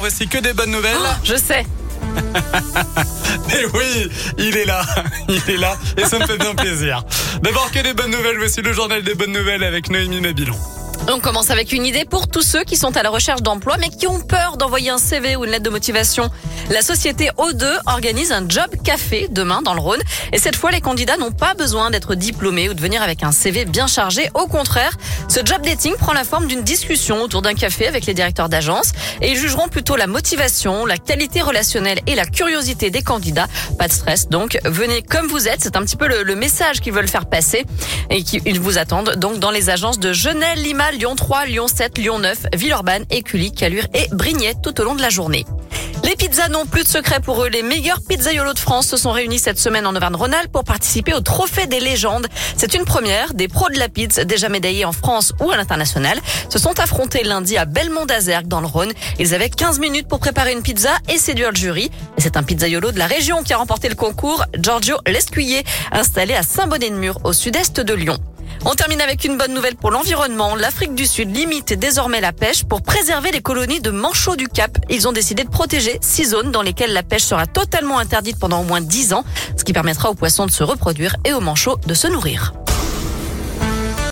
voici que des bonnes nouvelles. Oh, je sais. Et oui, il est là, il est là, et ça me fait bien plaisir. D'abord que des bonnes nouvelles, voici le journal des bonnes nouvelles avec Noémie Mabilon. On commence avec une idée pour tous ceux qui sont à la recherche d'emploi mais qui ont peur d'envoyer un CV ou une lettre de motivation. La société O2 organise un job café demain dans le Rhône. Et cette fois, les candidats n'ont pas besoin d'être diplômés ou de venir avec un CV bien chargé. Au contraire, ce job dating prend la forme d'une discussion autour d'un café avec les directeurs d'agence et ils jugeront plutôt la motivation, la qualité relationnelle et la curiosité des candidats. Pas de stress donc, venez comme vous êtes. C'est un petit peu le, message qu'ils veulent faire passer et qu'ils vous attendent donc dans les agences de Genève, Lima, Lyon 3, Lyon 7, Lyon 9, Villeurbanne, Écully, Calure et Brignais tout au long de la journée. Les pizzas n'ont plus de secret pour eux. Les meilleurs pizzaiolos de France se sont réunis cette semaine en Auvergne-Rhône-Alpes pour participer au Trophée des légendes. C'est une première. Des pros de la pizza, déjà médaillés en France ou à l'international, se sont affrontés lundi à Belmont d'Azergue dans le Rhône. Ils avaient 15 minutes pour préparer une pizza et séduire le jury. C'est un pizzaiolo de la région qui a remporté le concours, Giorgio Lescuyer, installé à Saint-Bonnet-de-Mur au sud-est de Lyon. On termine avec une bonne nouvelle pour l'environnement. L'Afrique du Sud limite désormais la pêche pour préserver les colonies de manchots du Cap. Ils ont décidé de protéger six zones dans lesquelles la pêche sera totalement interdite pendant au moins dix ans, ce qui permettra aux poissons de se reproduire et aux manchots de se nourrir.